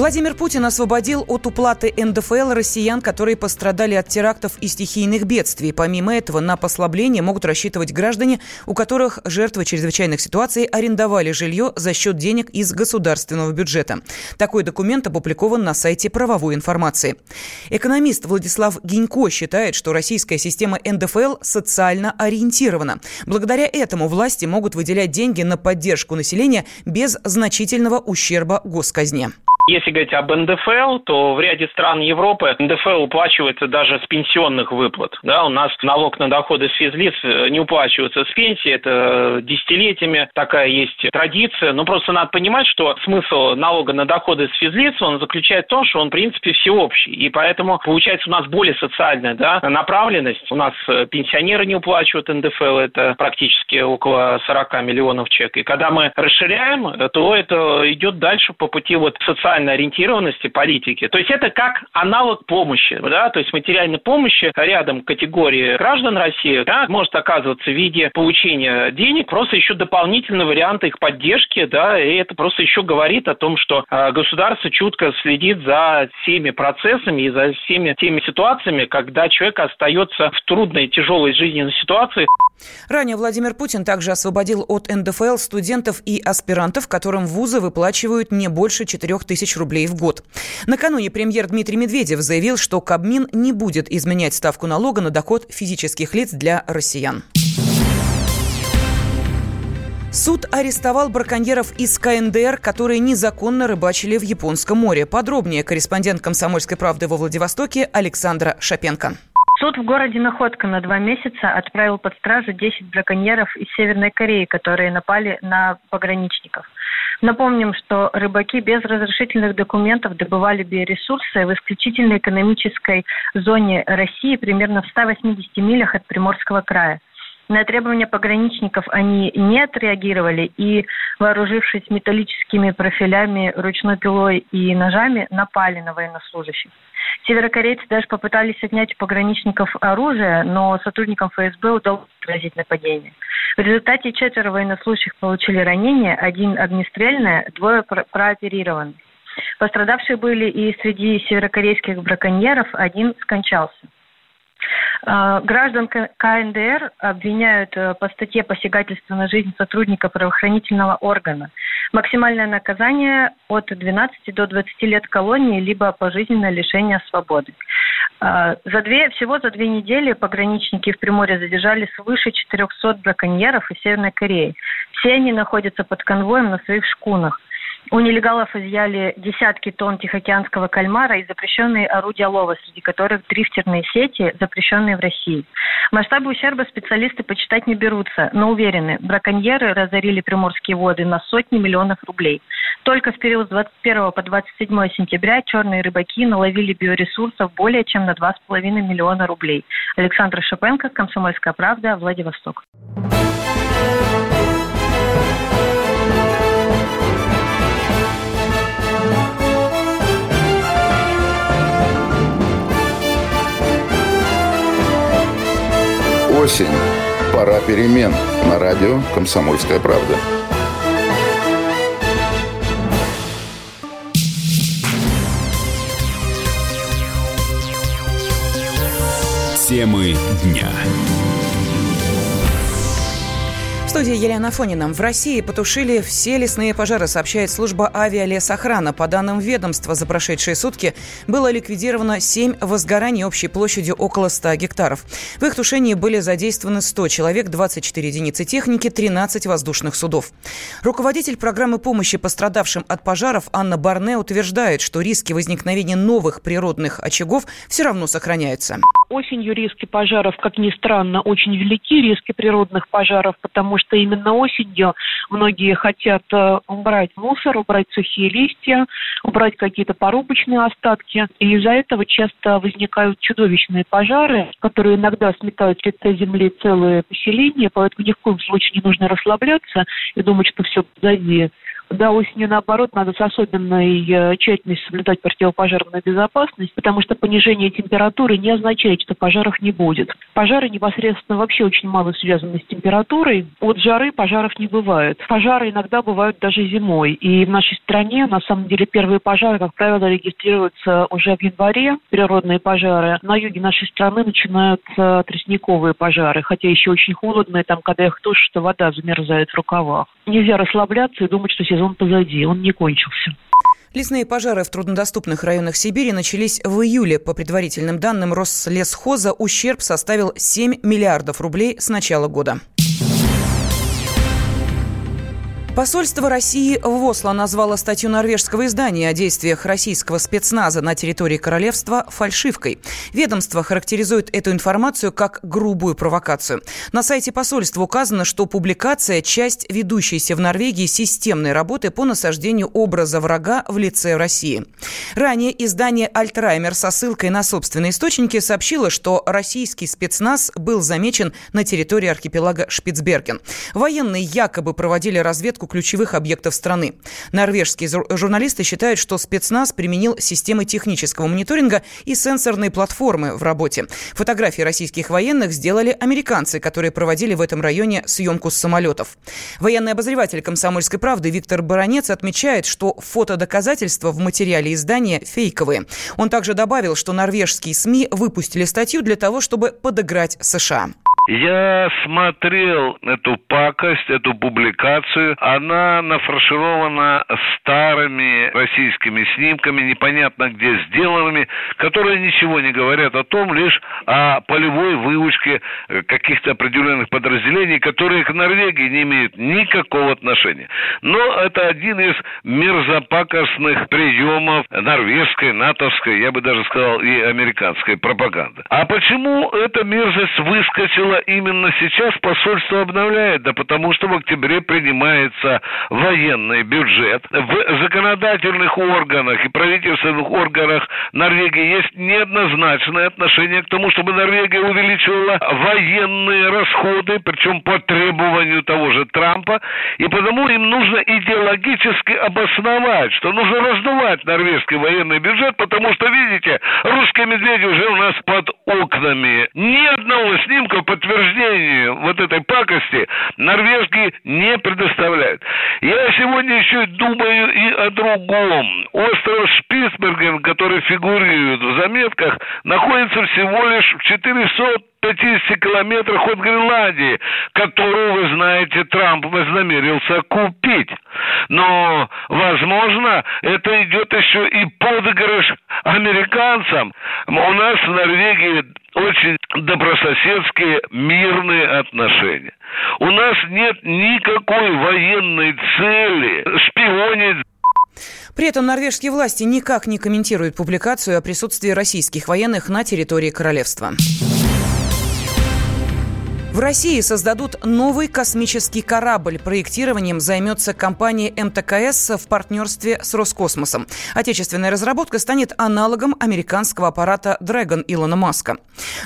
Владимир Путин освободил от уплаты НДФЛ россиян, которые пострадали от терактов и стихийных бедствий. Помимо этого, на послабление могут рассчитывать граждане, у которых жертвы чрезвычайных ситуаций арендовали жилье за счет денег из государственного бюджета. Такой документ опубликован на сайте правовой информации. Экономист Владислав Гинько считает, что российская система НДФЛ социально ориентирована. Благодаря этому власти могут выделять деньги на поддержку населения без значительного ущерба госказне. Если говорить об НДФЛ, то в ряде стран Европы НДФЛ уплачивается даже с пенсионных выплат. Да, у нас налог на доходы с физлиц э, не уплачивается с пенсии, это десятилетиями такая есть традиция. Но просто надо понимать, что смысл налога на доходы с физлиц, он заключается в том, что он, в принципе, всеобщий. И поэтому получается у нас более социальная да, направленность. У нас э, пенсионеры не уплачивают НДФЛ, это практически около 40 миллионов человек. И когда мы расширяем, э, то это идет дальше по пути вот социальной социальной ориентированности политики. То есть это как аналог помощи, да, то есть материальной помощи рядом категории граждан России да, может оказываться в виде получения денег, просто еще дополнительный вариант их поддержки, да, и это просто еще говорит о том, что э, государство чутко следит за всеми процессами и за всеми теми ситуациями, когда человек остается в трудной, тяжелой жизненной ситуации. Ранее Владимир Путин также освободил от НДФЛ студентов и аспирантов, которым вузы выплачивают не больше 4 тысяч рублей в год. Накануне премьер Дмитрий Медведев заявил, что Кабмин не будет изменять ставку налога на доход физических лиц для россиян. Суд арестовал браконьеров из КНДР, которые незаконно рыбачили в Японском море. Подробнее корреспондент «Комсомольской правды» во Владивостоке Александра Шапенко. Суд в городе Находка на два месяца отправил под стражу 10 браконьеров из Северной Кореи, которые напали на пограничников. Напомним, что рыбаки без разрешительных документов добывали биоресурсы в исключительной экономической зоне России примерно в 180 милях от Приморского края. На требования пограничников они не отреагировали и, вооружившись металлическими профилями, ручной пилой и ножами, напали на военнослужащих. Северокорейцы даже попытались отнять у пограничников оружие, но сотрудникам ФСБ удалось отразить нападение. В результате четверо военнослужащих получили ранения, один огнестрельное, двое прооперированы. Пострадавшие были и среди северокорейских браконьеров, один скончался. А, граждан КНДР обвиняют э, по статье посягательства на жизнь сотрудника правоохранительного органа. Максимальное наказание от 12 до 20 лет колонии, либо пожизненное лишение свободы. А, за две, всего за две недели пограничники в Приморье задержали свыше 400 браконьеров из Северной Кореи. Все они находятся под конвоем на своих шкунах. У нелегалов изъяли десятки тонн тихоокеанского кальмара и запрещенные орудия лова, среди которых дрифтерные сети, запрещенные в России. Масштабы ущерба специалисты почитать не берутся, но уверены, браконьеры разорили приморские воды на сотни миллионов рублей. Только в период с 21 по 27 сентября черные рыбаки наловили биоресурсов более чем на 2,5 миллиона рублей. Александр Шапенко, Комсомольская правда, Владивосток. Осень. Пора перемен. На радио «Комсомольская правда». Темы дня студии Елена Афонина. В России потушили все лесные пожары, сообщает служба авиалесохрана. По данным ведомства, за прошедшие сутки было ликвидировано 7 возгораний общей площадью около 100 гектаров. В их тушении были задействованы 100 человек, 24 единицы техники, 13 воздушных судов. Руководитель программы помощи пострадавшим от пожаров Анна Барне утверждает, что риски возникновения новых природных очагов все равно сохраняются. Осенью риски пожаров, как ни странно, очень велики, риски природных пожаров, потому что именно осенью многие хотят э, убрать мусор, убрать сухие листья, убрать какие-то порубочные остатки. И из-за этого часто возникают чудовищные пожары, которые иногда сметают с лица земли целые поселения, поэтому ни в коем случае не нужно расслабляться и думать, что все позади Да, осенью, наоборот, надо с особенной э, тщательностью соблюдать противопожарную безопасность, потому что понижение температуры не означает, что пожаров не будет. Пожары непосредственно вообще очень мало связаны с температурой. От жары пожаров не бывает. Пожары иногда бывают даже зимой. И в нашей стране, на самом деле, первые пожары, как правило, регистрируются уже в январе, природные пожары. На юге нашей страны начинаются тростниковые пожары, хотя еще очень холодно, и там, когда их тушишь, что вода замерзает в рукавах. Нельзя расслабляться и думать, что сезон позади, он не кончился. Лесные пожары в труднодоступных районах Сибири начались в июле. По предварительным данным Рослесхоза, ущерб составил 7 миллиардов рублей с начала года. Посольство России в Осло назвало статью норвежского издания о действиях российского спецназа на территории королевства фальшивкой. Ведомство характеризует эту информацию как грубую провокацию. На сайте посольства указано, что публикация – часть ведущейся в Норвегии системной работы по насаждению образа врага в лице России. Ранее издание «Альтраймер» со ссылкой на собственные источники сообщило, что российский спецназ был замечен на территории архипелага Шпицберген. Военные якобы проводили разведку разведку ключевых объектов страны. Норвежские журналисты считают, что спецназ применил системы технического мониторинга и сенсорные платформы в работе. Фотографии российских военных сделали американцы, которые проводили в этом районе съемку с самолетов. Военный обозреватель «Комсомольской правды» Виктор Баранец отмечает, что фотодоказательства в материале издания фейковые. Он также добавил, что норвежские СМИ выпустили статью для того, чтобы подыграть США. Я смотрел эту пакость, эту публикацию. Она нафарширована старыми российскими снимками, непонятно где сделанными, которые ничего не говорят о том, лишь о полевой выучке каких-то определенных подразделений, которые к Норвегии не имеют никакого отношения. Но это один из мерзопакостных приемов норвежской, натовской, я бы даже сказал, и американской пропаганды. А почему эта мерзость выскочила именно сейчас посольство обновляет? Да потому что в октябре принимается военный бюджет. В законодательных органах и правительственных органах Норвегии есть неоднозначное отношение к тому, чтобы Норвегия увеличивала военные расходы, причем по требованию того же Трампа, и потому им нужно идеологически обосновать, что нужно раздувать норвежский военный бюджет, потому что, видите, русские медведи уже у нас под окнами. Ни одного снимка подтверждения подтверждению вот этой пакости норвежки не предоставляют. Я сегодня еще думаю и о другом. Остров Шпицберген, который фигурирует в заметках, находится всего лишь в 400 50 километрах от Гренландии, которую, вы знаете, Трамп вознамерился купить. Но, возможно, это идет еще и подыгрыш американцам. У нас в Норвегии очень добрососедские мирные отношения. У нас нет никакой военной цели шпионить при этом норвежские власти никак не комментируют публикацию о присутствии российских военных на территории королевства. В России создадут новый космический корабль. Проектированием займется компания МТКС в партнерстве с Роскосмосом. Отечественная разработка станет аналогом американского аппарата Dragon Илона Маска.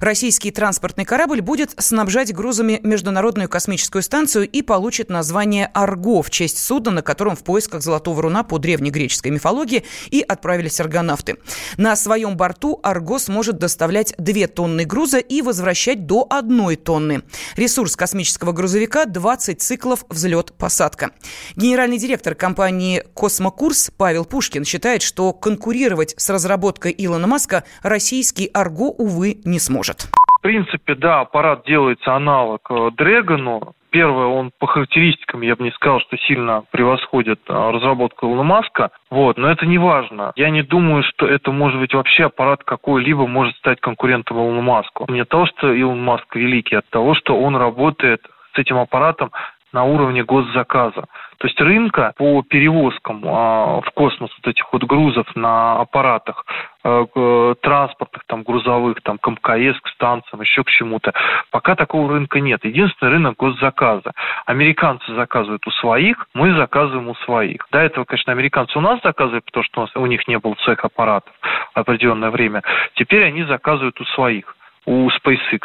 Российский транспортный корабль будет снабжать грузами Международную космическую станцию и получит название «Арго» в честь судна, на котором в поисках золотого руна по древнегреческой мифологии и отправились аргонавты. На своем борту «Арго» сможет доставлять 2 тонны груза и возвращать до 1 тонны. Ресурс космического грузовика – 20 циклов взлет-посадка. Генеральный директор компании «Космокурс» Павел Пушкин считает, что конкурировать с разработкой Илона Маска российский «Арго», увы, не сможет. В принципе, да, аппарат делается аналог э, Дрэгону, Первое, он по характеристикам, я бы не сказал, что сильно превосходит а, разработку Илона Маска. Вот, но это не важно. Я не думаю, что это может быть вообще аппарат какой-либо может стать конкурентом Илону Маску. Не от того, что Илон Маск великий, а от того, что он работает с этим аппаратом на уровне госзаказа. То есть рынка по перевозкам а, в космос вот этих вот грузов на аппаратах транспортных, там, грузовых, там, к МКС, к станциям, еще к чему-то, пока такого рынка нет. Единственный рынок госзаказа. Американцы заказывают у своих, мы заказываем у своих. До этого, конечно, американцы у нас заказывали, потому что у, нас, у них не было цех аппаратов определенное время. Теперь они заказывают у своих. У SpaceX.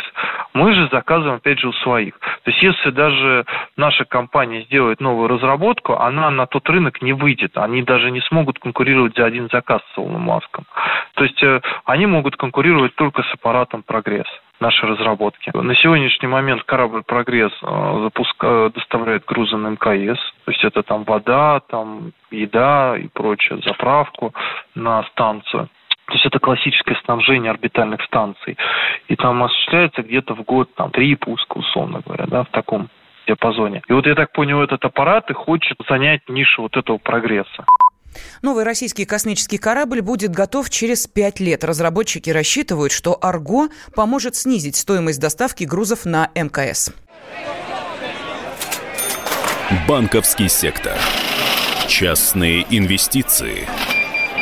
Мы же заказываем, опять же, у своих. То есть, если даже наша компания сделает новую разработку, она на тот рынок не выйдет. Они даже не смогут конкурировать за один заказ с Илоном Маском. То есть, э, они могут конкурировать только с аппаратом «Прогресс» наши разработки. На сегодняшний момент корабль «Прогресс» э, запуска... доставляет грузы на МКС, то есть это там вода, там еда и прочее, заправку на станцию. То есть это классическое снабжение орбитальных станций. И там осуществляется где-то в год там, три пуска, условно говоря, да, в таком диапазоне. И вот я так понял, этот аппарат и хочет занять нишу вот этого прогресса. Новый российский космический корабль будет готов через пять лет. Разработчики рассчитывают, что «Арго» поможет снизить стоимость доставки грузов на МКС. Банковский сектор. Частные инвестиции.